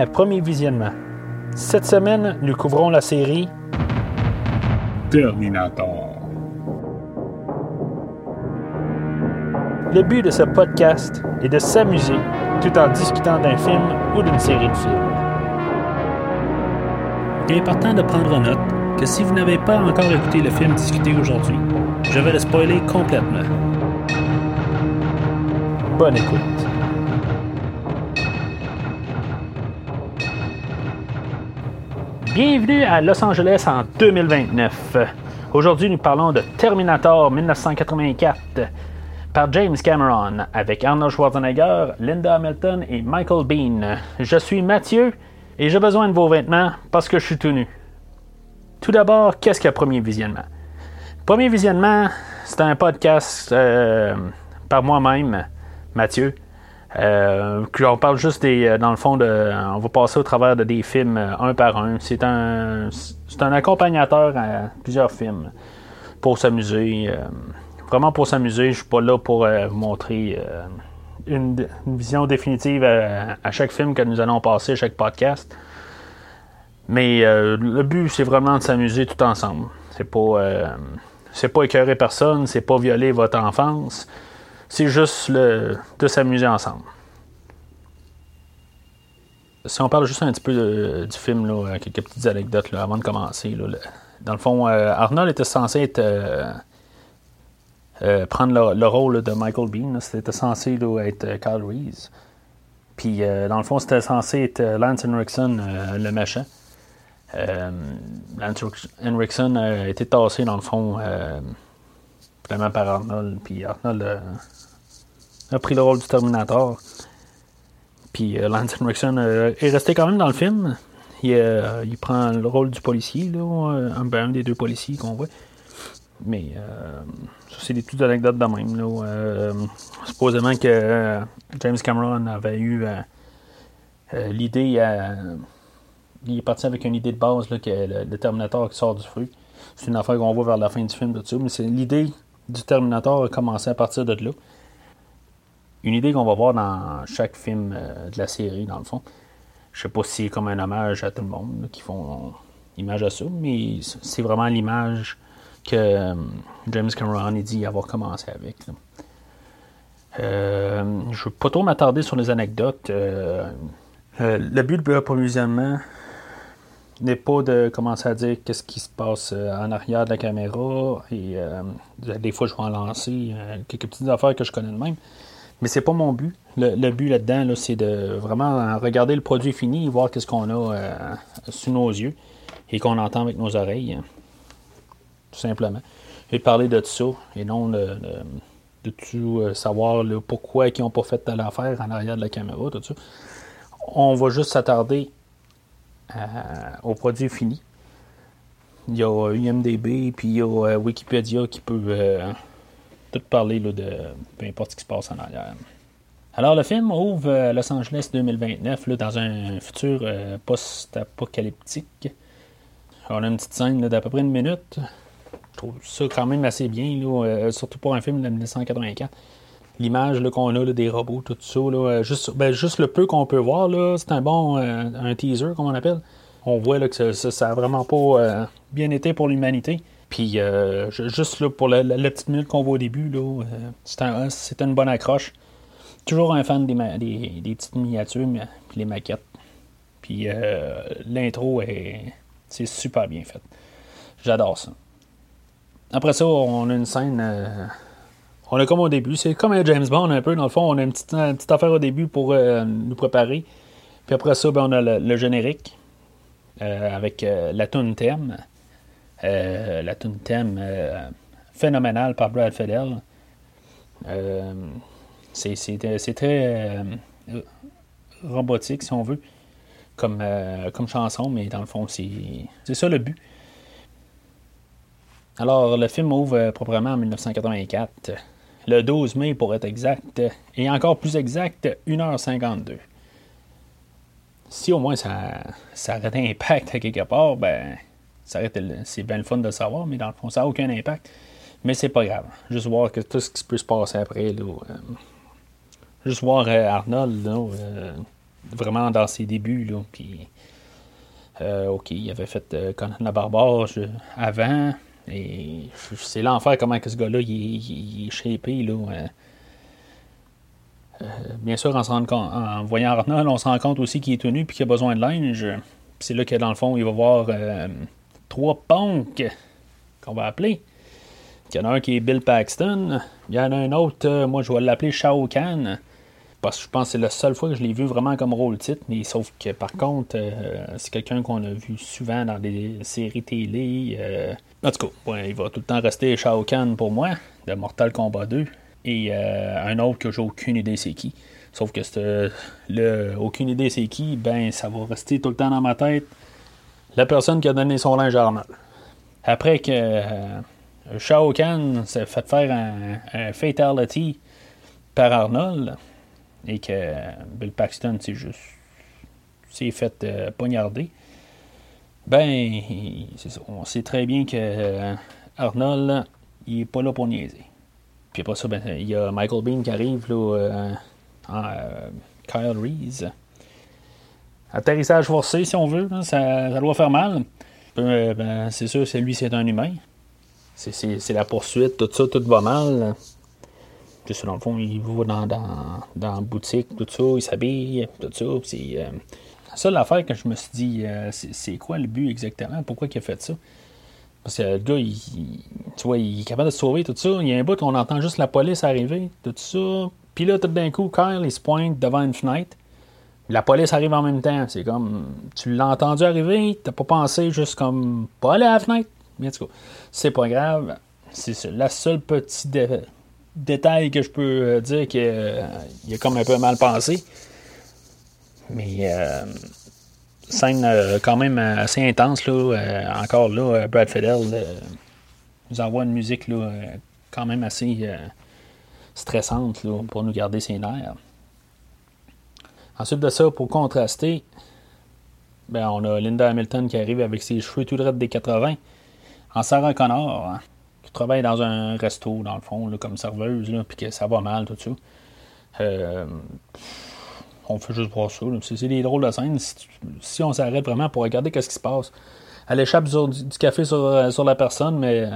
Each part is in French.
à Premier Visionnement. Cette semaine, nous couvrons la série Terminator. Le but de ce podcast est de s'amuser tout en discutant d'un film ou d'une série de films. Il est important de prendre note que si vous n'avez pas encore écouté le film discuté aujourd'hui, je vais le spoiler complètement. Bonne écoute. Bienvenue à Los Angeles en 2029. Aujourd'hui, nous parlons de Terminator 1984 par James Cameron avec Arnold Schwarzenegger, Linda Hamilton et Michael Bean. Je suis Mathieu et j'ai besoin de vos vêtements parce que je suis tout nu. Tout d'abord, qu'est-ce qu'un premier visionnement? Premier visionnement, c'est un podcast euh, par moi-même, Mathieu. Euh, on parle juste des. euh, Dans le fond, on va passer au travers de des films euh, un par un. C'est un, c'est un accompagnateur à plusieurs films pour s'amuser. vraiment pour s'amuser. Je suis pas là pour vous montrer une, vision définitive à, chaque film que nous allons passer, à chaque podcast. Mais le but, c'est vraiment de s'amuser tout ensemble. C'est pas, c'est pas écœurer personne, c'est pas violer votre enfance. C'est juste le, de s'amuser ensemble. Si on parle juste un petit peu de- du film, là, quelques petites anecdotes là, avant de commencer. là, dans le fond, euh, Arnold était censé être, euh, euh, prendre le, le rôle de Michael Bean. C'était censé être euh, Kyle Reese. Puis, euh, dans le fond, c'était censé être euh, Lance Henriksen, euh, le méchant. Euh, Lance Henriksen a été tassé, dans le fond, euh, vraiment par Arnold. Puis Arnold euh, a pris le rôle du Terminator. Puis euh, Lance euh, est resté quand même dans le film. Il, euh, il prend le rôle du policier, là, un, un des deux policiers qu'on voit. Mais ça, c'est des petites anecdotes de même. Là, supposément que James Cameron avait eu l'idée il est parti avec une idée de base là, que le, Terminator qui sort du fruit. C'est une affaire qu'on voit vers la fin du film, tout ça, mais c'est l'idée du Terminator a commencé à partir de là. Une idée qu'on va voir dans chaque film euh, de la série, dans le fond. Je sais pas si c'est comme un hommage à tout le monde qui font image à ça, mais c'est vraiment l'image que euh, James Cameron a dit avoir commencé avec. Euh, je ne veux pas trop m'attarder sur les anecdotes. Le but de l'approvisionnement n'est pas de commencer à dire qu'est-ce qui se passe euh, en arrière de la caméra et euh, des fois je vais en lancer euh, quelques petites affaires que je connais de même. Mais c'est pas mon but. Le, le but là-dedans, là, c'est de vraiment regarder le produit fini et voir qu'est-ce qu'on a sous nos yeux et qu'on entend avec nos oreilles. hein. Tout simplement. Et de parler de ça et non de, de- de tout savoir là, pourquoi ils n'ont pas fait telle affaire en arrière de la caméra, tout ça. On va juste s'attarder à- au produit fini. Il y a euh, IMDB, puis il y a euh, Wikipédia qui peut euh, tout parler de peu importe ce qui se passe en arrière. Alors, le film ouvre euh, Los Angeles 2029, là, dans un futur euh, post-apocalyptique. On a une petite scène d'à peu près une minute. Je trouve ça quand même assez bien, euh, surtout pour un film de 1984. L'image qu'on a des robots, tout ça, euh, juste, ben, juste le peu qu'on peut voir, c'est un bon euh, un teaser, comme on appelle. On voit que ça, ça, vraiment pas euh, bien été pour l'humanité. Puis ju- juste pour la, petite minute qu'on voit au début, là, c'est un- une bonne accroche. Toujours un fan des, petites miniatures, mais- puis les maquettes. Puis l'intro est c'est super bien fait. J'adore ça. Après ça, on a une scène. On a comme au début, c'est comme James Bond un peu, dans le fond, on a une petite, affaire au début pour euh, nous préparer. Puis après ça, ben, on a le, générique euh, avec euh, la tune thème. La tune thème phénoménale par Brad Fidel. C'est, très robotique, si on veut, comme, comme chanson, mais dans le fond, c'est, ça le but. Alors, le film ouvre proprement en 1984, le 12 mai pour être exact, et encore plus exact, 1h52. Si au moins ça, ça aurait un impact quelque part, ben, c'est bien le fun de le savoir, mais dans le fond, ça n'a aucun impact. Mais c'est pas grave. Juste voir que tout ce qui peut se passer après, euh, juste voir euh, Arnold, euh, vraiment dans ses débuts. OK, il avait fait Conan la Barbare avant. Et c'est l'enfer comment que ce gars-là il, est shapé. Là, bien sûr, en, en, voyant Arnold, on se rend compte aussi qu'il est tenu et qu'il a besoin de linge. C'est là que dans le fond, il va voir trois punks qu'on va appeler. Il y en a un qui est Bill Paxton. Il y en a un autre, euh, moi je vais l'appeler Shao Kahn. Parce que je pense que c'est la seule fois que je l'ai vu vraiment comme rôle titre. Mais sauf que par contre, euh, c'est quelqu'un qu'on a vu souvent dans des séries télé. Euh. En tout cas, il va tout le temps rester Shao Kahn pour moi, de Mortal Kombat 2. Et un autre que j'ai aucune idée c'est qui. Sauf que le aucune idée c'est qui, ben ça va rester tout le temps dans ma tête. La personne qui a donné son linge à Arnold. Après que Shao Kahn s'est fait faire un, fatality par Arnold et que Bill Paxton s'est juste s'est fait euh, poignarder. Ben, on sait très bien que euh, Arnold, il est pas là pour niaiser. Puis après ça, ben, il y a Michael Bean qui arrive, là, euh, Kyle Reese. Atterrissage forcé, si on veut, ça, ça, doit faire mal. Ben, c'est sûr, c'est lui, c'est un humain. C'est la poursuite, tout ça, tout va mal. Juste dans le fond, il va dans, dans, dans la boutique, tout ça, il s'habille, tout ça. C'est euh, ça l'affaire que je me suis dit, euh, c'est quoi le but exactement? Pourquoi il a fait ça? Parce que le gars, il, tu vois, il est capable de sauver, tout ça. Il y a un bout, on entend juste la police arriver, tout ça. Puis là, tout d'un coup, Kyle, il se pointe devant une fenêtre. La police arrive en même temps. C'est comme, tu l'as entendu arriver, t'as pas pensé juste comme, pas aller à la fenêtre? Mais en tout c'est pas grave. C'est la seule petit détail que je peux euh, dire qu'il euh, a comme un peu mal pensé. Mais euh, scène quand même assez intense. Là, encore là, Brad Fidel nous envoie une musique là, quand même assez stressante là, pour nous garder ses nerfs. Ensuite de ça, pour contraster, ben, on a Linda Hamilton qui arrive avec ses cheveux tout droits des 80 en Sarah Connor, hein, travaille dans un resto, dans le fond, comme serveuse, puis que ça va mal, tout ça. Euh, on fait juste voir ça. C'est des drôles de scènes. Si, on s'arrête vraiment pour regarder qu'est-ce qui se passe, elle échappe du, café sur, euh, sur, la personne, mais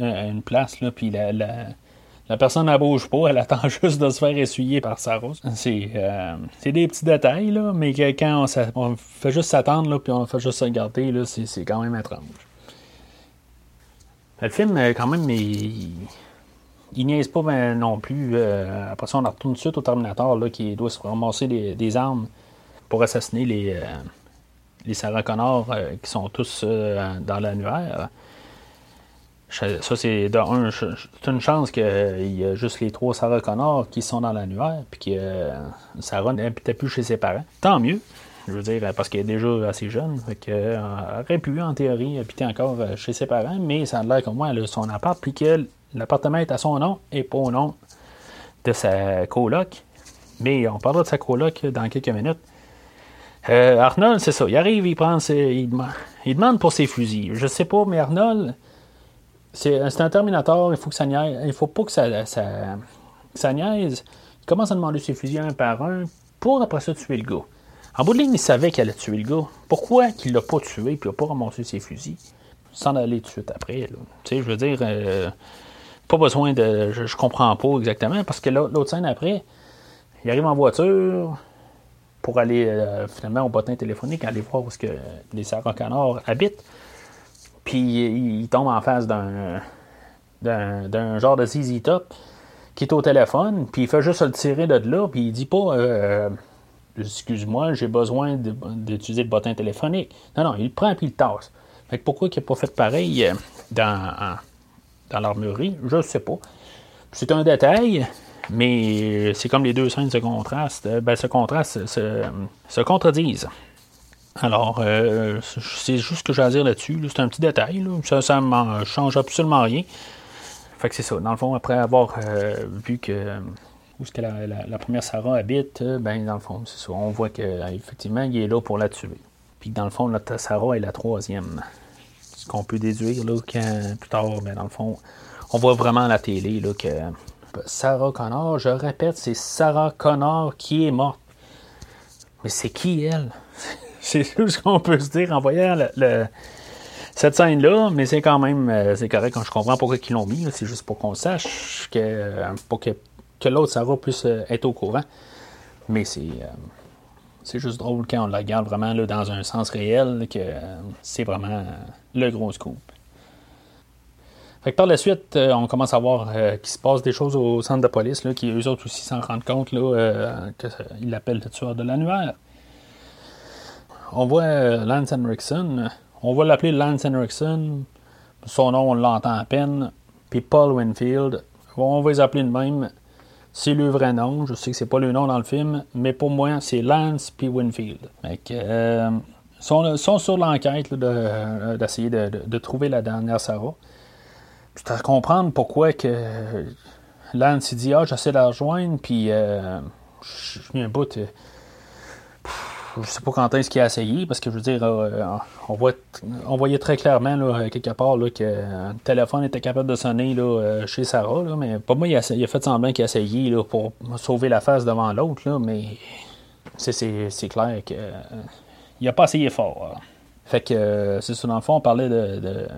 euh, à une place, là, puis la, personne ne bouge pas, elle attend juste de se faire essuyer par sa rose. C'est des petits détails, là, mais quand on, fait juste s'attendre, puis on fait juste regarder, c'est quand même étrange. Le film, euh, quand même, il, il niaise pas ben, non plus. Euh, après ça, on retourne tout de suite au Terminator là, qui doit se ramasser des, armes pour assassiner les, euh, les Sarah Connor qui sont tous dans l'annuaire. Ça, c'est une chance qu'il y a juste les trois Sarah Connor qui sont dans l'annuaire, puis que Sarah n'habitait plus chez ses parents. Tant mieux. Je veux dire, parce qu'elle est déjà assez jeune. Fait euh, aurait pu, en théorie, habiter encore euh, chez ses parents, mais ça a l'air comme moi, elle a son appart, puis que l'appartement est à son nom et pas au nom de sa coloc. Mais on parlera de sa coloc dans quelques minutes. Euh, Arnold, c'est ça. Il arrive, il prend il, demande, pour ses fusils. Je sais pas, mais Arnold, c'est, un Terminator, il faut. Il faut pas que ça, ça niaise. Il commence à demander ses fusils un par un pour après ça tuer le gars. En bout de ligne, il savait qu'elle allait tuer le gars. Pourquoi qu'il l'a pas tué et il n'a pas ramassé ses fusils? Sans aller tout de suite après? Tu sais, je veux dire, euh, pas besoin de. Je, comprends pas exactement parce que l'autre scène après, il arrive en voiture pour aller euh, finalement au bottin téléphonique, aller voir où que les Connor habitent. Puis il, tombe en face d'un, d'un, genre de ZZ Top qui est au téléphone, puis il fait juste le tirer de là, puis il dit pas. Euh, excuse-moi, j'ai besoin d'utiliser le bottin téléphonique. Non, non, il prend et il tasse. Fait pourquoi il n'a pas fait pareil euh, dans, dans l'armurerie, je ne sais pas. C'est un détail, mais c'est comme les deux scènes se contrastent. Euh, ben, se contrastent, se, contredisent. Alors, euh, c'est juste ce que j'ai à dire là-dessus. C'est un petit détail. Ça ne change absolument rien. Fait que c'est ça. Dans le fond, après avoir vu que où ce que la, première Sarah habite, euh, ben dans le fond, c'est ça. On voit qu'effectivement, il est là pour la tuer. Puis dans le fond, notre Sarah est la troisième. Ce qu'on peut déduire là, plus tard, ben, dans le fond, on voit vraiment à la télé là, que Sarah Connor, je répète, c'est Sarah Connor qui est morte. Mais c'est qui elle? c'est ce qu'on peut se dire en voyant cette scène-là, mais c'est quand même euh, c'est correct quand je comprends pourquoi ils l'ont mis. C'est juste pour qu'on sache que euh, pour que, que l'autre Sarah puisse euh, être au courant. Mais c'est c'est juste drôle quand on la regarde vraiment là, dans un sens réel que c'est vraiment le gros scoop. Par la suite, on commence à voir qu'il se passe des choses au centre de police, là, qui eux autres aussi s'en rendent compte qu'ils l'appellent le tueur de l'annuaire. On voit Lance Henriksen on va l'appeler Lance Henriksen. Son nom, on l'entend à peine. Puis Paul Winfield. On va les appeler de même. C'est le vrai nom. Je sais que c'est pas le nom dans le film, mais pour moi, c'est Lance puis Winfield. Que, euh, sont, sont, sur l'enquête euh, d'essayer de, trouver la dernière Sarah. C'est à comprendre pourquoi que Lance dit Ah, j'essaie de la rejoindre, puis euh, je un bout je sais pas quand est-ce qu'il a essayé, parce que je veux dire, euh, on, voit, on voyait très clairement, quelque part, là, que le téléphone était capable de sonner là, euh, chez Sarah, mais pas moi, il a, il a, fait semblant qu'il a essayé là, pour sauver la face devant l'autre, là, mais c'est, clair qu'il euh, n'a pas essayé fort. Fait que, c'est ça, dans le fond, on parlait de,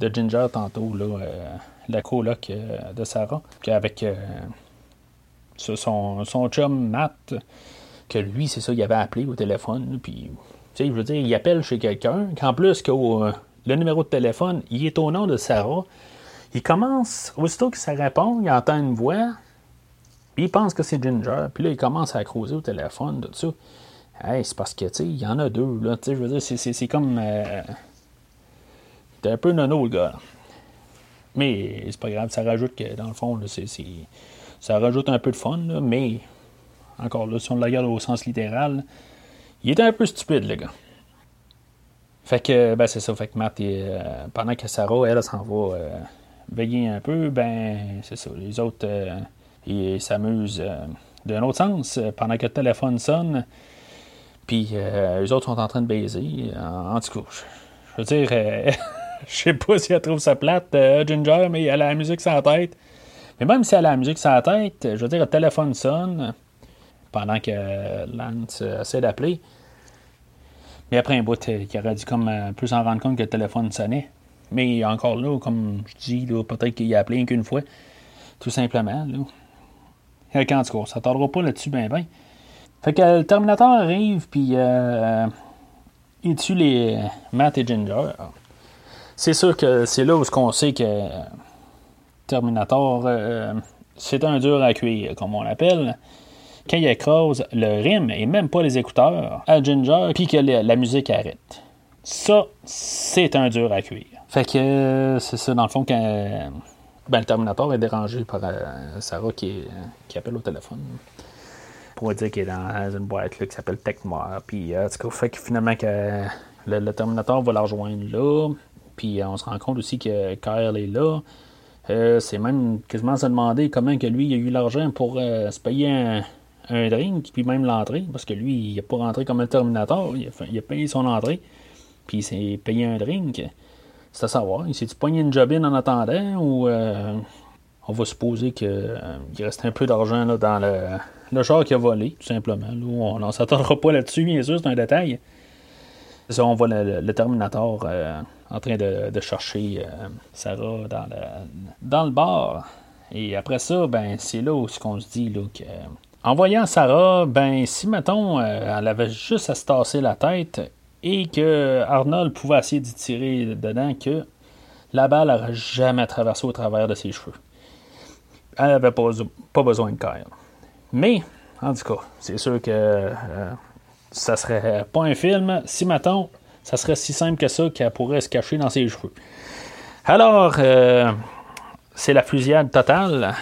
de, Ginger tantôt, là, la coloc de Sarah, avec son, son chum Matt que lui, c'est ça, il avait appelé au téléphone. Puis, tu sais, je veux dire, il appelle chez quelqu'un, qu'en plus que euh, le numéro de téléphone, il est au nom de Sarah. Il commence, aussitôt que ça répond, il entend une voix, puis il pense que c'est Ginger. Puis là, il commence à creuser au téléphone, tout ça. Hey, c'est parce que, tu sais, il y en a deux, là. Tu sais, je veux dire, c'est comme. Euh, un peu nono, le gars. Mais c'est pas grave, ça rajoute que, dans le fond, là, ça rajoute un peu de fun, là, mais encore là, si on le regarde au sens littéral, il était un peu stupide, le gars. Fait que, ben, c'est ça. Fait que Matt, euh, pendant que Sarah, elle, s'en va euh, veiller un peu, ben, c'est ça. Les autres, euh, ils s'amusent d'un autre sens. Pendant que le téléphone sonne, puis les autres sont en train de baiser. En, tout cas, je veux dire, je sais pas si elle trouve ça plate, Ginger, mais elle a la musique sans tête. Mais même si elle a la musique sans tête, je veux dire, le téléphone sonne pendant que Lance essaie d'appeler. Mais après un bout, il aurait dû comme euh, plus en rendre compte que le téléphone sonnait. Mais encore là, comme je dis, peut-être qu'il a appelé qu'une fois. Tout simplement. Là. Quand tout cas, ça tardera pas là-dessus ben ben. Fait que le Terminator arrive, puis euh, il tue les Matt et Ginger. C'est sûr que c'est là où on sait que Terminator, euh, c'est un dur à cuire, comme on l'appelle quand il écrase le rime et même pas les écouteurs à Ginger, puis que la, musique arrête. Ça, c'est un dur à cuire. Fait que euh, c'est ça, dans le fond, quand ben, le Terminator est dérangé par euh, Sarah qui, qui appelle au téléphone pour dire qu'il est dans une boîte là, qui s'appelle Techmoire. Puis, euh, fait que finalement, que le, Terminator va la rejoindre là. Puis, on se rend compte aussi que Kyle est là. c'est même quasiment se demander comment que lui a eu l'argent pour se payer un, un drink, puis même l'entrée, parce que lui, il n'a pas rentré comme un Terminator, il a, payé son entrée, puis il s'est payé un drink. C'est à savoir, il s'est-tu pogné une jobine en attendant, ou euh, on va supposer qu'il euh, reste un peu d'argent dans le, le char qu'il a volé, tout simplement. on ne s'attendra pas là-dessus, bien sûr, c'est un détail. Ça, on voit le, Terminator euh, en train de, chercher Sarah dans le, dans le bar. Et après ça, ben c'est là où ce qu'on se dit là, que en voyant Sarah, ben si mettons, euh, elle avait juste à se tasser la tête et que Arnold pouvait essayer d'y tirer dedans, que la balle n'aurait jamais traversé au travers de ses cheveux. Elle n'avait pas, besoin de Kyle. Mais, en tout cas, c'est sûr que euh, ça serait pas un film. Si mettons, ça serait si simple que ça qu'elle pourrait se cacher dans ses cheveux. Alors, euh, c'est la fusillade totale.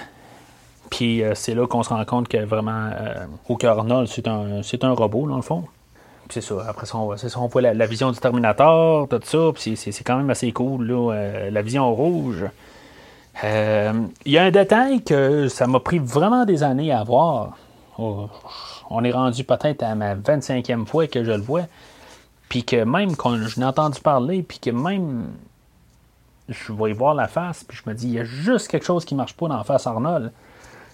Puis euh, c'est là qu'on se rend compte que vraiment, euh, au cœur Arnold, c'est un, c'est un robot, dans le fond. Puis c'est ça. Après ça, on voit, ça, on voit la, vision du Terminator, tout ça. Puis c'est, quand même assez cool, là, euh, la vision rouge. Il y a un détail que ça m'a pris vraiment des années à voir. Oh, on est rendu peut-être à ma 25e fois que je le vois. Puis que même quand je n'ai entendu parler, puis que même je vais y voir la face, puis je me dis, il y a juste quelque chose qui marche pas dans la face Arnold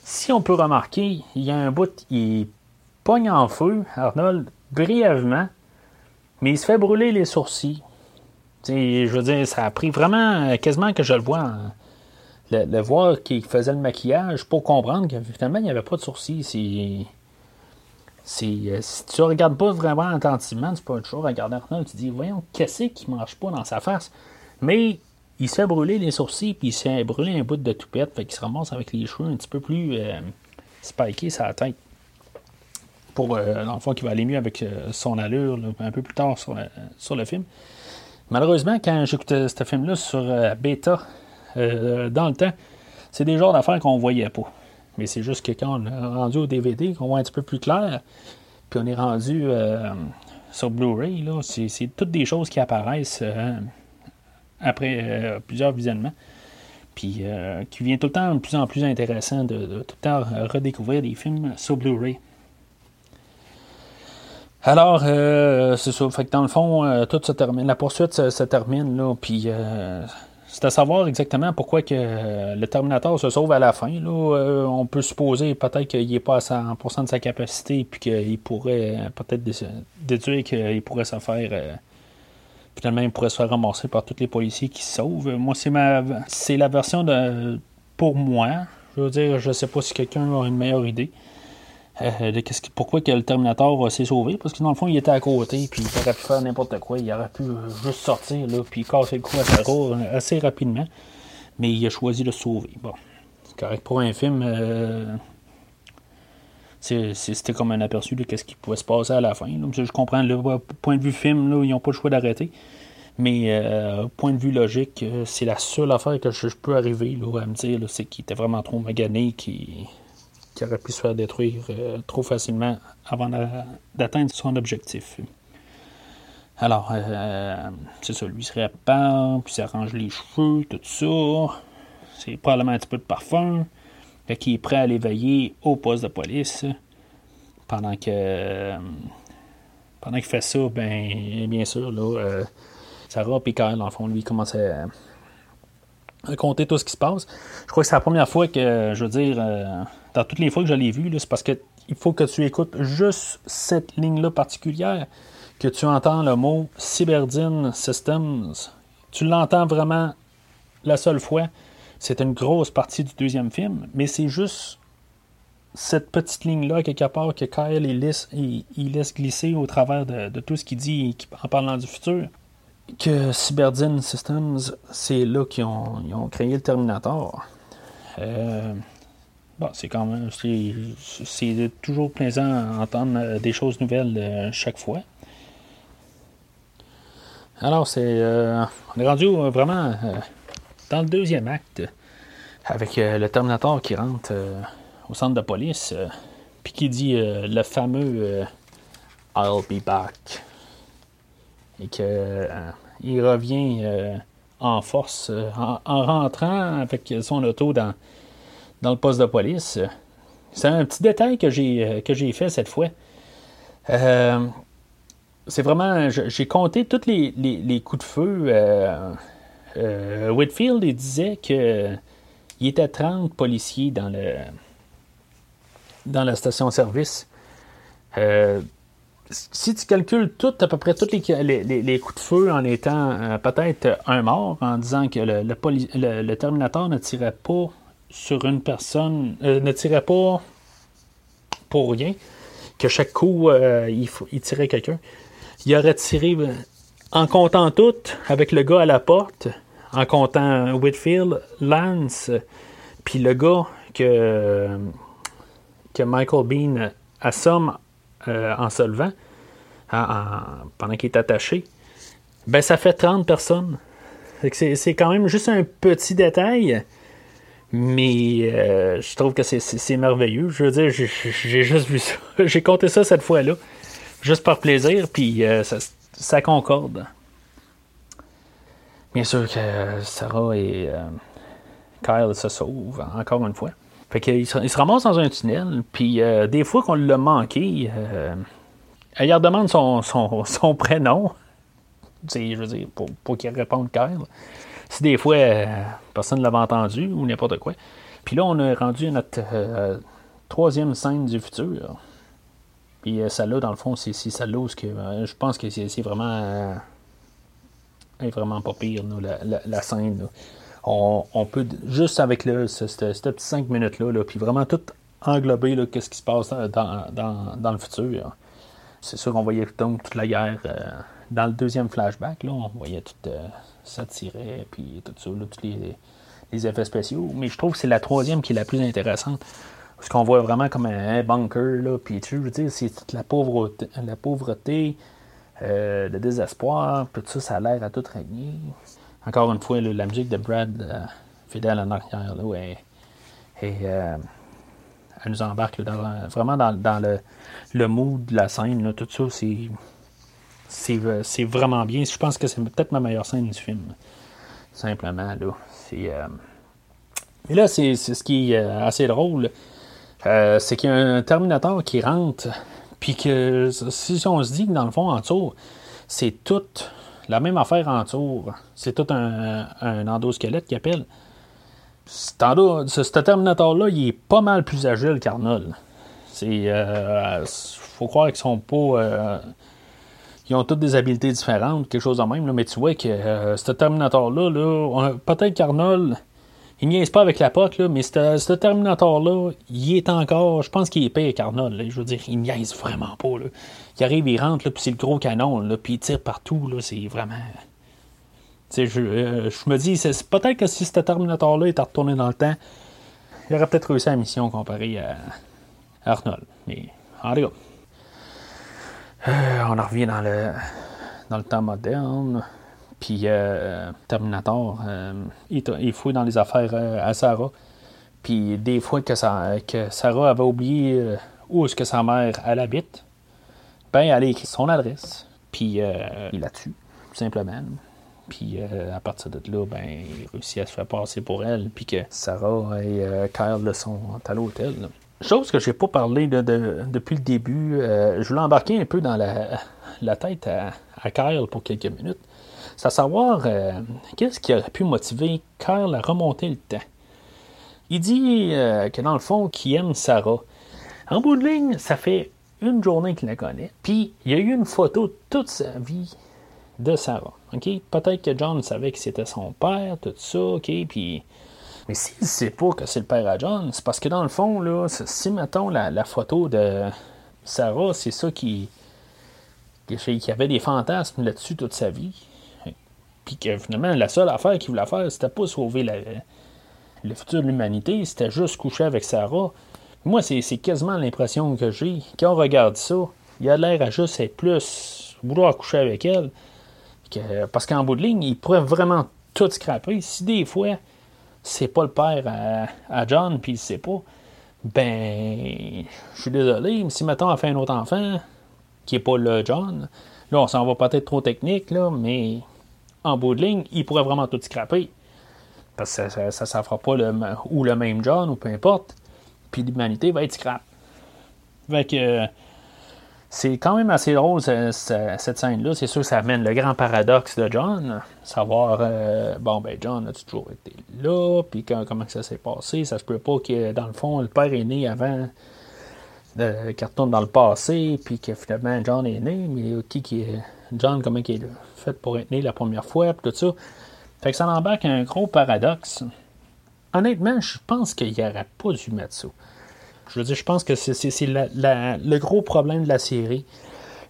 si on peut remarquer, il y a un bout, il pogne en feu, Arnold, brièvement, mais il se fait brûler les sourcils. je veux dire, ça a pris vraiment quasiment que je le vois. le, voir qu'il faisait le maquillage pour comprendre que finalement, il n'y avait pas de sourcils. C'est, euh, si tu regardes pas vraiment attentivement, une chose à regarder Arnold, tu dis, voyons, qu'est-ce qui marche pas dans sa face? Mais il se fait brûler les sourcils, puis il se fait brûler un bout de toupette, fait qu'il se ramasse avec les cheveux un petit peu plus euh, spikés sur la tête. Pour euh, l'enfant qui va aller mieux avec euh, son allure, un peu plus tard sur, le film. Malheureusement, quand j'écoutais ce film-là sur bêta, dans le temps, c'est des genres d'affaires qu'on voyait pas. Mais c'est juste que quand on est rendu au DVD, qu'on voit un petit peu plus clair, puis on est rendu sur Blu-ray, c'est toutes des choses qui apparaissent après euh, plusieurs visionnements. Puis euh, qui vient tout le temps de plus en plus intéressant de, tout le temps redécouvrir des films sur Blu-ray. Alors, euh, c'est ça. Fait que dans le fond, tout se termine. La poursuite se, termine, là. Puis, c'est à savoir exactement pourquoi que le Terminator se sauve à la fin. Là. on peut supposer peut-être qu'il n'est pas à 100% de sa capacité, puis qu'il pourrait peut-être déduire qu'il pourrait se faire Finalement, il pourrait se faire ramasser par tous les policiers qui sauvent. Moi, c'est ma c'est la version de pour moi. Je veux dire, je sais pas si quelqu'un a une meilleure idée. Euh, de qu'est-ce pourquoi le Terminator s'est sauvé, parce que dans le fond, il était à côté, puis il aurait pu faire n'importe quoi. Il aurait pu juste sortir, là, puis casser le cou à Sarah assez rapidement. Mais il a choisi de sauver. Bon, c'est correct pour un film. Euh, c'était comme un aperçu de ce qui pouvait se passer à la fin. Je comprends, le point de vue film, ils n'ont pas le choix d'arrêter. Mais euh, point de vue logique, euh, c'est la seule affaire que je, peux arriver à me dire, c'est qu'il était vraiment trop magané, qu'il aurait pu se faire détruire euh, trop facilement avant d'atteindre son objectif. Alors, c'est ça, lui se répare, puis s'arrange les cheveux, tout ça. C'est probablement un petit peu de parfum qui est prêt à l'éveiller au poste de police. Pendant que pendant qu'il fait ça, ben bien sûr, là, euh, Sarah et Kyle, en fond, lui, commence à, compter tout ce qui se passe. Je crois que c'est la première fois que, je veux dire, euh, dans toutes les fois que je l'ai vu, c'est parce que il faut que tu écoutes juste cette ligne-là particulière, que tu entends le mot Cyberdine Systems. Tu l'entends vraiment la seule fois. C'est une grosse partie du deuxième film, mais c'est juste cette petite ligne-là, quelque part, que Kyle laisse, glisser au travers de, tout ce qu'il dit en parlant du futur. Que Cyberdine Systems, c'est là qu'ils ont, créé le Terminator. Euh, bon, c'est quand même. C'est toujours plaisant d'entendre euh, des choses nouvelles euh, chaque fois. Alors, c'est. on est rendu vraiment dans le deuxième acte, avec euh, le Terminator qui rentre euh, au centre de police, euh, puis qui dit le fameux I'll be back. Et qu'il revient en force en, rentrant avec son auto dans, dans le poste de police. C'est un petit détail que j'ai, que j'ai fait cette fois. c'est vraiment. J'ai compté tous les, coups de feu Whitfield il disait que il était 30 policiers dans le dans la station-service. Euh, si tu calcules tout, à peu près tous les, coups de feu en étant euh, peut-être un mort, en disant que le, Terminator ne tirait pas sur une personne, ne tirait pas pour rien, que chaque coup, il, tirait quelqu'un. Il aurait tiré, en comptant tout, avec le gars à la porte, en comptant Whitfield, Lance, puis le gars que, que Michael Bean assomme euh, en se levant, pendant qu'il est attaché, ben ça fait 30 personnes. C'est quand même juste un petit détail, mais euh, je trouve que c'est merveilleux. Je veux dire, j'ai juste vu ça. j'ai compté ça cette fois-là, juste par plaisir, puis euh, ça, ça concorde. Bien sûr que Sarah et euh, Kyle se sauvent, encore une fois. Fait qu'il se, il se dans un tunnel, puis euh, des fois qu'on l'a manqué, euh, elle leur demande son, son, son prénom. je veux dire, pour, pour qu'il réponde Kyle. Si des fois personne ne l'avait entendu ou n'importe quoi. Puis là, on est rendu notre troisième scène du futur. Puis celle-là, dans le fond, c'est celle-là où je pense que c'est vraiment. vraiment pas pire, la, scène. On, peut, juste avec le, ce, petit 5 minutes-là, puis vraiment tout englober qu'est-ce qui se passe dans, le futur. C'est sûr qu'on voyait donc toute la guerre dans le deuxième flashback. Là, on voyait tout ça tirait, puis tout ça, tous les, effets spéciaux. Mais je trouve que c'est la troisième qui est la plus intéressante. Parce qu'on voit vraiment comme un, bunker, là, puis tu veux dire, c'est toute la pauvreté, la pauvreté euh, le désespoir, puis tout ça, ça a l'air à tout régner. Encore une fois, la musique de Brad, euh, fidèle en arrière, là, et, euh, elle nous embarque vraiment dans, le, le mood de la scène, tout ça, c'est euh, c'est vraiment bien. Je pense que c'est peut-être ma meilleure scène du film. Simplement, là. C'est. Euh, mais là, c'est ce qui est euh, assez drôle. C'est qu'il y a un Terminator qui rentre. Puis que si on se dit que dans le fond, en tour, c'est tout la même affaire en tour. C'est tout un, un endosquelette qui appelle. Ce, ce Terminator-là, il est pas mal plus agile qu'Arnold. C'est. faut croire qu'ils sont pas ils ont toutes des habiletés différentes, quelque chose de même. mais tu vois que euh, ce Terminator-là, là, peut-être qu'Arnold, il niaise pas avec la pote, là, mais ce Terminator-là, il est encore. Je pense qu'il est pire qu'Arnold. Je veux dire, il niaise vraiment pas. Là. Il arrive, il rentre, puis c'est le gros canon, puis il tire partout. C'est vraiment. Je, euh, je me dis, c'est, peut-être que si ce Terminator-là était retourné dans le temps, il aurait peut-être réussi la mission comparé à Arnold. Mais en tout. Euh, on en revient dans le, dans le temps moderne. Puis euh, Terminator, euh, il, fouille dans les affaires à Sarah. Puis des fois que, Sarah avait oublié où est-ce que sa mère elle habite, ben elle a écrit son adresse. Puis il la tue, tout simplement. Puis à partir de là, ben, il réussit à se faire passer pour elle. Puis que Sarah et Kyle sont à l'hôtel. Chose que je n'ai pas parlé depuis le début, euh, je voulais embarquer un peu dans la, tête à, Kyle pour quelques minutes. C'est à savoir euh, qu'est-ce qui aurait pu motiver Kyle à remonter le temps? Il dit euh, que dans le fond, qu'il aime Sarah. En bout de ligne, ça fait une journée qu'il la connaît. Puis il y a eu une photo toute sa vie de Sarah. Peut-être que John savait que c'était son père, tout ça, OK, puis mais s'il ne sait pas que c'est le père à John, c'est parce que dans le fond, là, si mettons la, photo de Sarah, c'est ça qui, qui, avait des fantasmes là-dessus toute sa vie. Puis que finalement, la seule affaire qu'il voulait faire, c'était pas sauver le futur de l'humanité, c'était juste coucher avec Sarah. Moi, c'est quasiment l'impression que j'ai. Quand on regarde ça, il a l'air à juste être plus vouloir coucher avec elle. parce qu'en bout de ligne, il pourrait vraiment tout scraper. Si des fois, c'est pas le père à, John, puis il sait pas, ben, je suis désolé, mais si maintenant on fait un autre enfant, qui est pas le John, là, on s'en va peut-être trop technique, là, mais en bout de ligne, il pourrait vraiment tout scraper. Parce que ça ne ça, fera pas le, ou le même John, ou peu importe. Puis l'humanité va être scrap. Fait que c'est quand même assez drôle, cette scène-là. C'est sûr que ça amène le grand paradoxe de John. Savoir, euh, bon, ben, John a toujours été là, puis comment ça s'est passé? Ça se peut pas que, dans le fond, le père est né avant euh, qu'il retourne dans le passé, puis que finalement, John est né, mais qui est. John, comment il est fait pour être né la première fois, puis tout ça. Fait que ça embarque un gros paradoxe. Honnêtement, je pense qu'il n'y aurait pas dû mettre ça. Je veux dire, je pense que c'est le gros problème de la série.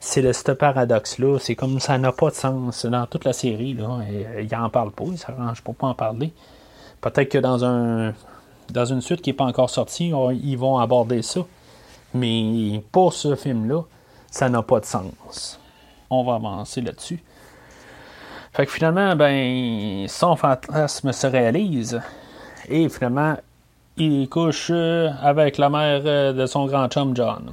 C'est ce paradoxe-là. C'est comme ça n'a pas de sens dans toute la série. Là, il n'en parle pas, il s'arrange pour pas en parler. Peut-être que dans un dans une suite qui n'est pas encore sortie, ils vont aborder ça. Mais pour ce film-là, ça n'a pas de sens. On va avancer là-dessus. Fait que finalement, ben, son fantasme se réalise. Et finalement, il couche euh, avec la mère euh, de son grand chum John.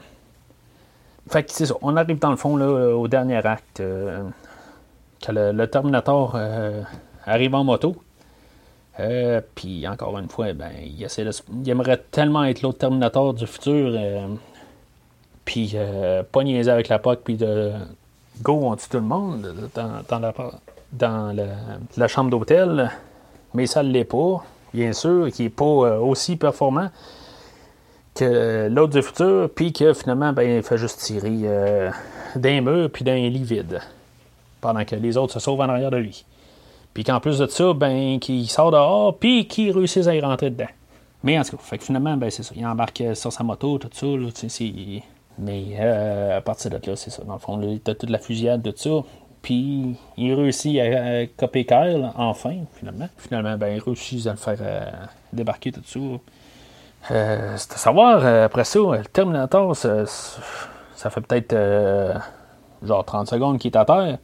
Fait que c'est ça. On arrive dans le fond là, au dernier acte. Euh, que le, Terminator arrive en moto. Puis encore une fois, ben, il, essaie il aimerait tellement être l'autre Terminator du futur. puis pas niaiser avec la POC, puis de go on tue tout le monde dans, la, dans la chambre d'hôtel. Mais ça ne l'est pas bien sûr, qui n'est pas euh, aussi performant que l'autre du futur, puis que finalement, ben, il fait juste tirer euh, d'un mur puis d'un lit vide, pendant que les autres se sauvent en arrière de lui. Puis qu'en plus de ça, ben, qu'il sort dehors, puis qu'il réussit à y rentrer dedans. Mais en tout cas, fait que finalement, ben, c'est ça. Il embarque sur sa moto, tout ça, là, Mais euh, à partir de là, c'est ça. Dans le fond, il a toute la fusillade, tout ça. Puis il réussit à, copier Kyle, enfin, finalement. Finalement, ben, il réussit à le faire euh, débarquer tout ça. Euh, c'est à savoir, euh, après ça, le Terminator, ça, ça fait peut-être genre 30 secondes qu'il est à terre.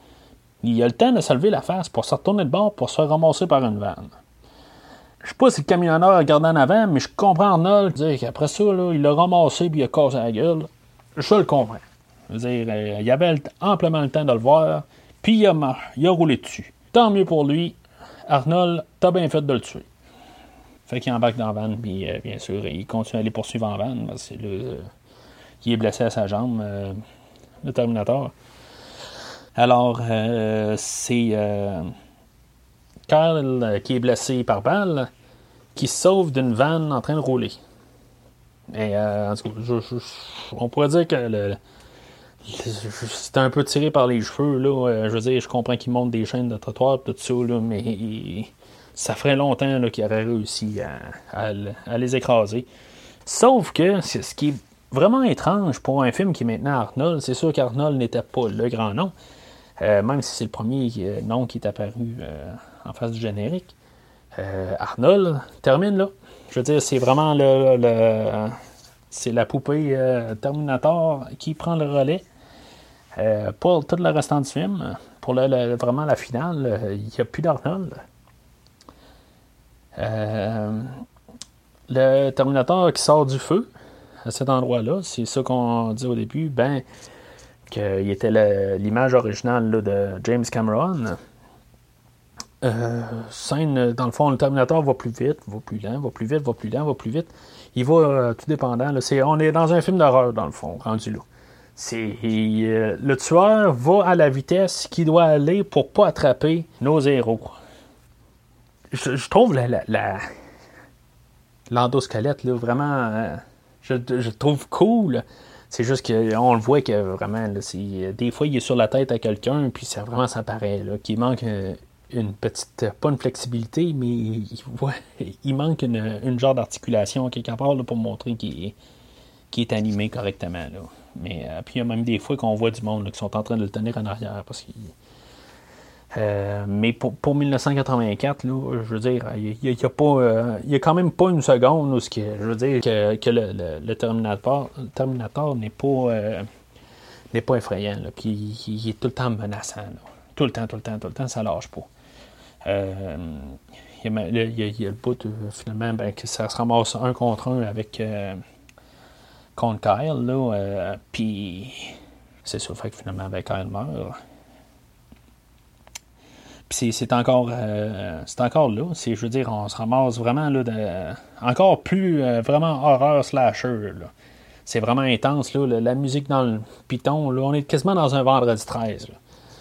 Il a le temps de se lever la face pour se retourner de bord pour se ramasser par une vanne. Je sais pas si le camionneur regardé en avant, mais je comprends Arnold dire qu'après ça, là, il l'a ramassé puis il a cassé la gueule. Je le comprends. Je veux dire, il avait amplement le temps de le voir. Puis il a, il a roulé dessus. Tant mieux pour lui. Arnold, t'as bien fait de le tuer. Fait qu'il embarque dans la van, puis euh, bien sûr, il continue à aller poursuivre en van. Parce que il est blessé à sa jambe, euh, le Terminator. Alors, euh, c'est Carl qui est blessé par balle, qui se sauve d'une vanne en train de rouler. Et en tout cas, on pourrait dire que le, c'était un peu tiré par les cheveux, là. Euh, je veux dire, je comprends qu'il monte des chaînes de trottoir, tout ça, là, mais ça ferait longtemps qu'il aurait réussi à, les écraser. Sauf que ce qui est vraiment étrange pour un film qui est maintenant Arnold, c'est sûr qu'Arnold n'était pas le grand nom, euh, même si c'est le premier euh, nom qui est apparu en face du générique. Arnold termine là. Je veux dire, c'est vraiment le c'est la poupée Terminator qui prend le relais. Euh, pour tout le restant du film, pour vraiment la finale, euh, il n'y a plus d'Arnold. Euh, le Terminator qui sort du feu à cet endroit-là, c'est ça qu'on dit au début, ben, qu'il était l'image originale de James Cameron. scène, dans le fond, le Terminator va plus vite, va plus lent, va plus vite, va plus lent, va plus vite. Il va tout dépendant. on est dans un film d'horreur, dans le fond, rendu là. C'est euh, le tueur va à la vitesse qu'il doit aller pour pas attraper nos héros. Je, trouve la, l'endosquelette là vraiment euh, je, je, trouve cool. C'est juste qu'on le voit que vraiment des fois il est sur la tête à quelqu'un puis ça vraiment ça paraît qu'il manque euh, une petite pas une flexibilité mais il, manque une, genre d'articulation quelque part pour montrer qu'il est, animé correctement là. Mais euh, puis il y a même des fois qu'on voit du monde qui sont en train de le tenir en arrière parce euh, mais pour, 1984, je veux dire, il n'y a, pas, euh, a quand même pas une seconde où ce je veux dire que, le, Terminator, Terminator n'est pas, n'est pas effrayant. puis il, est tout le temps menaçant. Tout le temps, tout le temps, tout le temps, ça lâche pas. il, y a, le bout, finalement, ben, que ça se ramasse un contre un avec contre Kyle, là, euh, puis c'est ça, fait que finalement, ben, Kyle meurt. Puis c'est encore, euh, c'est encore là. Je veux dire, on se ramasse vraiment là, de, encore plus euh, vraiment horreur slasher. C'est vraiment intense. Là, la, musique dans le piton, là, on est quasiment dans un vendredi 13.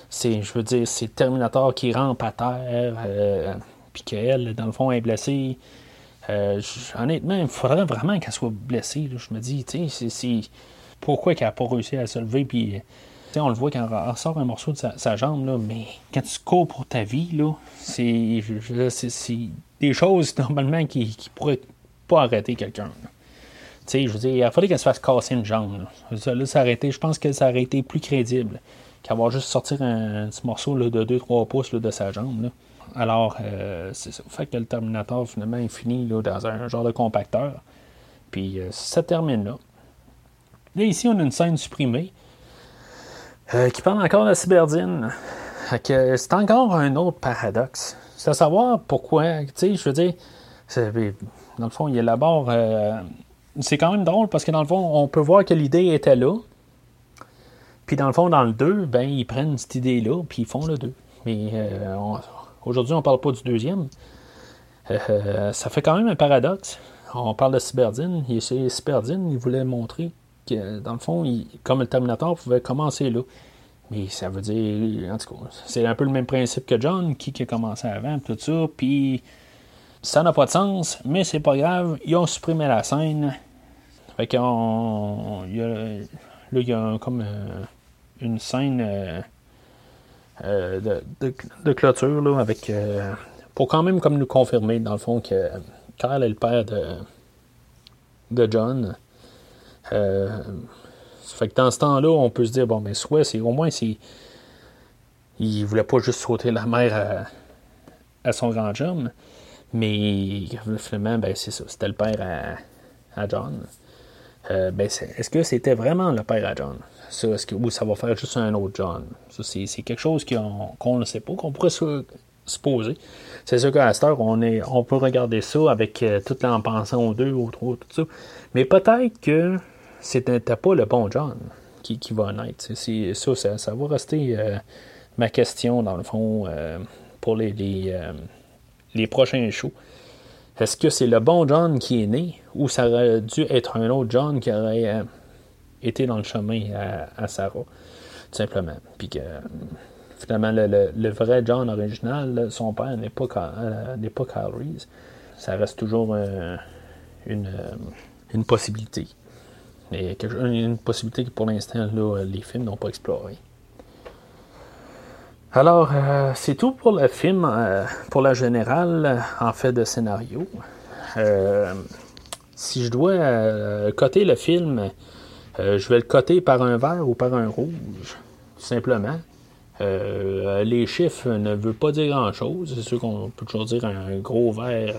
C'est, je veux dire, c'est Terminator qui rampe à terre, puis qu'elle, dans le fond, est blessée. Euh, honnêtement, il faudrait vraiment qu'elle soit blessée. Je me dis, tu sais, pourquoi qu'elle n'a pas réussi à se lever, puis on le voit quand elle sort un morceau de sa, jambe, là, mais quand tu cours pour ta vie, là, c'est, des choses normalement qui, ne pourraient pas arrêter quelqu'un. Tu sais, je veux dire, il fallait qu'elle se fasse casser une jambe. Là. Là, ça je pense que ça aurait été plus crédible qu'avoir juste sortir un, petit morceau de 2-3 pouces de sa jambe. Alors, euh, c'est ça. Fait que le Terminator, finalement, est fini là, dans un genre de compacteur. Puis, euh, ça termine là. Là, ici, on a une scène supprimée euh, qui parle encore de cyberdine. C'est encore un autre paradoxe. C'est à savoir pourquoi, tu sais, je veux dire, dans le fond, il élabore. c'est quand même drôle parce que dans le fond, on peut voir que l'idée était là. Puis dans le fond, dans le 2, ben, ils prennent cette idée-là, puis ils font le 2. Mais on, Aujourd'hui, on ne parle pas du deuxième. Euh, ça fait quand même un paradoxe. On parle de Cyberdine. Et c'est Cyberdine, il voulait montrer que, dans le fond, comme le Terminator pouvait commencer là. Mais ça veut dire, en tout cas, c'est un peu le même principe que John, qui, a commencé avant, tout ça. Puis ça n'a pas de sens, mais c'est pas grave. Ils ont supprimé la scène. Fait. Il y a, là, il y a comme une scène de, de, clôture là, avec. pour quand même comme nous confirmer, dans le fond, que Carl est le père de, de John. fait que dans ce temps-là, on peut se dire, bon, mais soit c'est au moins c'est. Il voulait pas juste sauter la mer à, son grand chum, mais finalement, ben, c'est ça. C'était le père à, John. Euh, ben, est-ce que c'était vraiment le père à John? Ça, ou ça va faire juste un autre John? C'est, quelque chose qu'on ne sait pas, qu'on pourrait se, poser. C'est sûr qu'à cette heure, on, peut regarder ça avec euh, tout en pensant aux deux, aux trois, tout ça. Mais peut-être que c'était pas le bon John qui, va naître. Ça, ça, va rester euh, ma question, dans le fond, pour les, les prochains shows. Est-ce que c'est le bon John qui est né ou ça aurait dû être un autre John qui aurait euh, été dans le chemin à, Sarah, tout simplement. Puis que finalement, le, vrai John original, son père n'est pas, euh, n'est pas Kyle Reese. Ça reste toujours euh, une, une possibilité. Mais une possibilité que pour l'instant, les films n'ont pas exploré. Alors, euh, c'est tout pour le film, euh, pour la générale, en fait, de scénario. Euh, si je dois coter le film, je vais le coter par un vert ou par un rouge, tout simplement. les chiffres ne veulent pas dire grand-chose. C'est sûr qu'on peut toujours dire un gros vert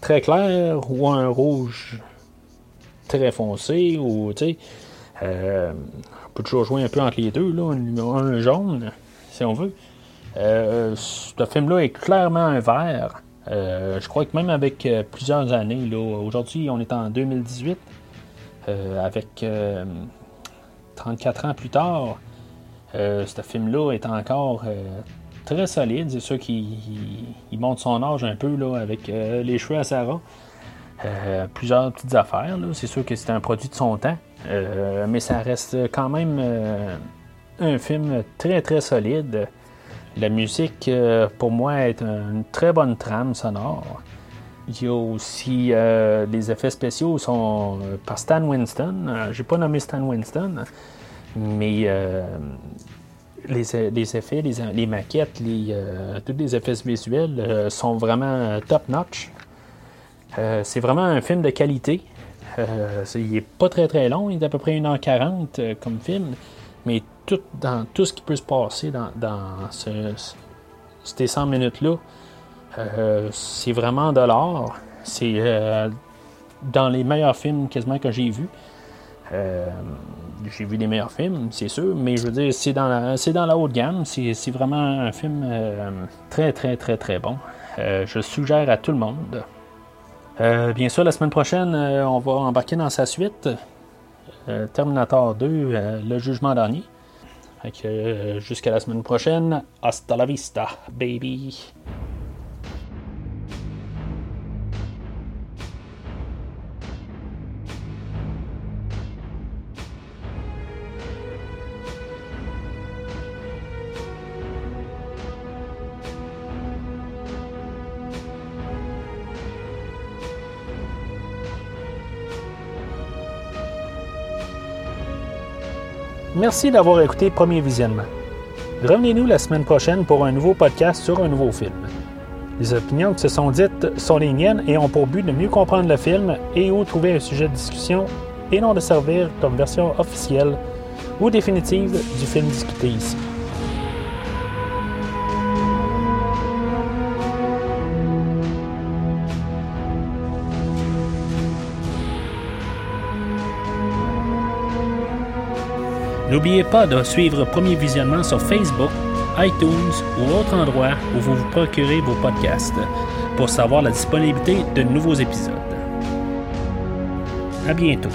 très clair ou un rouge très foncé, ou, tu sais, on peut toujours jouer un peu entre les deux, là, un jaune, si on veut. Euh, ce film-là est clairement un vert. Euh, je crois que même avec euh, plusieurs années, aujourd'hui on est en 2018, avec 34 ans plus tard, ce film-là est encore très solide. C'est sûr qu'il monte son âge un peu là, avec les cheveux à Sarah. plusieurs petites affaires. C'est sûr que c'est un produit de son temps. mais ça reste quand même un film très très solide. La musique, euh, pour moi, est une très bonne trame sonore. Il y a aussi euh, des effets spéciaux sont euh, par Stan Winston. J'ai pas nommé Stan Winston, mais les, effets, les, maquettes, les, tous les effets visuels sont vraiment top-notch. c'est vraiment un film de qualité. il est pas très très long, il est à peu près 1h40 comme film, mais tout, dans tout ce qui peut se passer dans, ces 100 minutes-là, euh, c'est vraiment de l'art. C'est euh, dans les meilleurs films quasiment que j'ai vus. Euh, j'ai vu des meilleurs films, c'est sûr, mais je veux dire, c'est dans la, c'est dans la haute gamme. C'est, vraiment un film très, très, très, très bon. je suggère à tout le monde. bien sûr, la semaine prochaine, on va embarquer dans sa suite. Terminator 2, le jugement dernier. Euh, jusqu'à la semaine prochaine. Hasta la vista, baby. Merci d'avoir écouté Premier Visionnement. Revenez-nous la semaine prochaine pour un nouveau podcast sur un nouveau film. Les opinions qui se sont dites sont les miennes et ont pour but de mieux comprendre le film et ou trouver un sujet de discussion et non de servir comme version officielle ou définitive du film discuté ici. N'oubliez pas de suivre Premier Visionnement sur Facebook, iTunes ou autre endroit où vous vous procurez vos podcasts pour savoir la disponibilité de nouveaux épisodes. À bientôt.